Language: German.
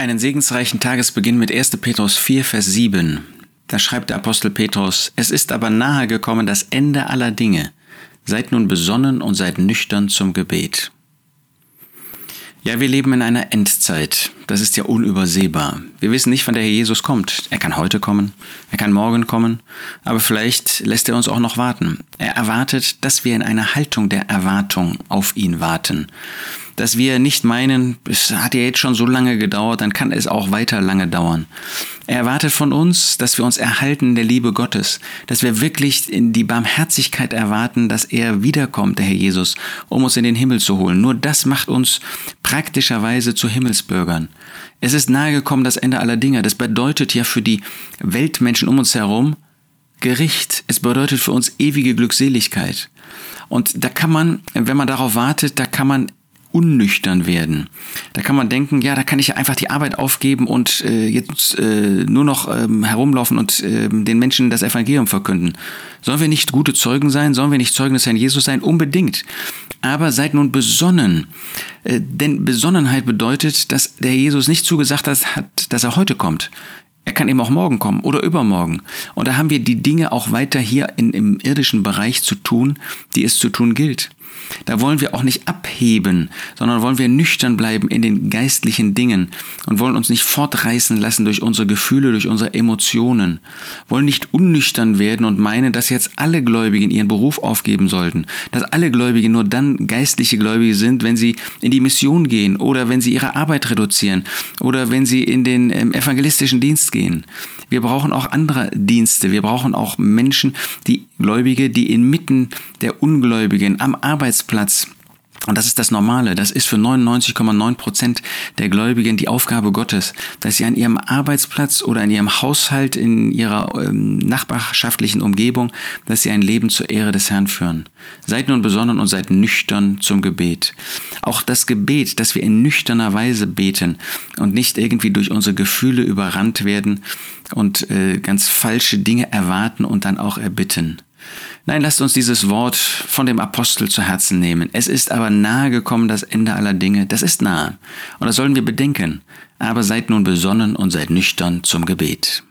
Einen segensreichen Tagesbeginn mit 1. Petrus 4, Vers 7. Da schreibt der Apostel Petrus, es ist aber nahe gekommen das Ende aller Dinge. Seid nun besonnen und seid nüchtern zum Gebet. Ja, wir leben in einer Endzeit. Das ist ja unübersehbar. Wir wissen nicht, wann der Herr Jesus kommt. Er kann heute kommen, er kann morgen kommen, aber vielleicht lässt er uns auch noch warten. Er erwartet, dass wir in einer Haltung der Erwartung auf ihn warten dass wir nicht meinen, es hat ja jetzt schon so lange gedauert, dann kann es auch weiter lange dauern. Er erwartet von uns, dass wir uns erhalten der Liebe Gottes, dass wir wirklich in die Barmherzigkeit erwarten, dass er wiederkommt, der Herr Jesus, um uns in den Himmel zu holen. Nur das macht uns praktischerweise zu Himmelsbürgern. Es ist nahegekommen das Ende aller Dinge. Das bedeutet ja für die Weltmenschen um uns herum Gericht. Es bedeutet für uns ewige Glückseligkeit. Und da kann man, wenn man darauf wartet, da kann man unnüchtern werden. Da kann man denken, ja, da kann ich ja einfach die Arbeit aufgeben und äh, jetzt äh, nur noch ähm, herumlaufen und äh, den Menschen das Evangelium verkünden. Sollen wir nicht gute Zeugen sein? Sollen wir nicht Zeugen des Herrn Jesus sein? Unbedingt. Aber seid nun besonnen. Äh, denn Besonnenheit bedeutet, dass der Jesus nicht zugesagt hat, dass er heute kommt. Er kann eben auch morgen kommen oder übermorgen. Und da haben wir die Dinge auch weiter hier in, im irdischen Bereich zu tun, die es zu tun gilt. Da wollen wir auch nicht abheben, sondern wollen wir nüchtern bleiben in den geistlichen Dingen und wollen uns nicht fortreißen lassen durch unsere Gefühle, durch unsere Emotionen. Wollen nicht unnüchtern werden und meinen, dass jetzt alle Gläubigen ihren Beruf aufgeben sollten, dass alle Gläubigen nur dann geistliche Gläubige sind, wenn sie in die Mission gehen oder wenn sie ihre Arbeit reduzieren oder wenn sie in den ähm, evangelistischen Dienst gehen. Wir brauchen auch andere Dienste. Wir brauchen auch Menschen, die Gläubige, die inmitten der Ungläubigen am Arbeitsplatz und das ist das Normale. Das ist für 99,9 Prozent der Gläubigen die Aufgabe Gottes, dass sie an ihrem Arbeitsplatz oder in ihrem Haushalt, in ihrer ähm, nachbarschaftlichen Umgebung, dass sie ein Leben zur Ehre des Herrn führen. Seid nun besonnen und seid nüchtern zum Gebet. Auch das Gebet, dass wir in nüchterner Weise beten und nicht irgendwie durch unsere Gefühle überrannt werden und äh, ganz falsche Dinge erwarten und dann auch erbitten. Nein, lasst uns dieses Wort von dem Apostel zu Herzen nehmen. Es ist aber nahe gekommen, das Ende aller Dinge. Das ist nahe. Und das sollen wir bedenken. Aber seid nun besonnen und seid nüchtern zum Gebet.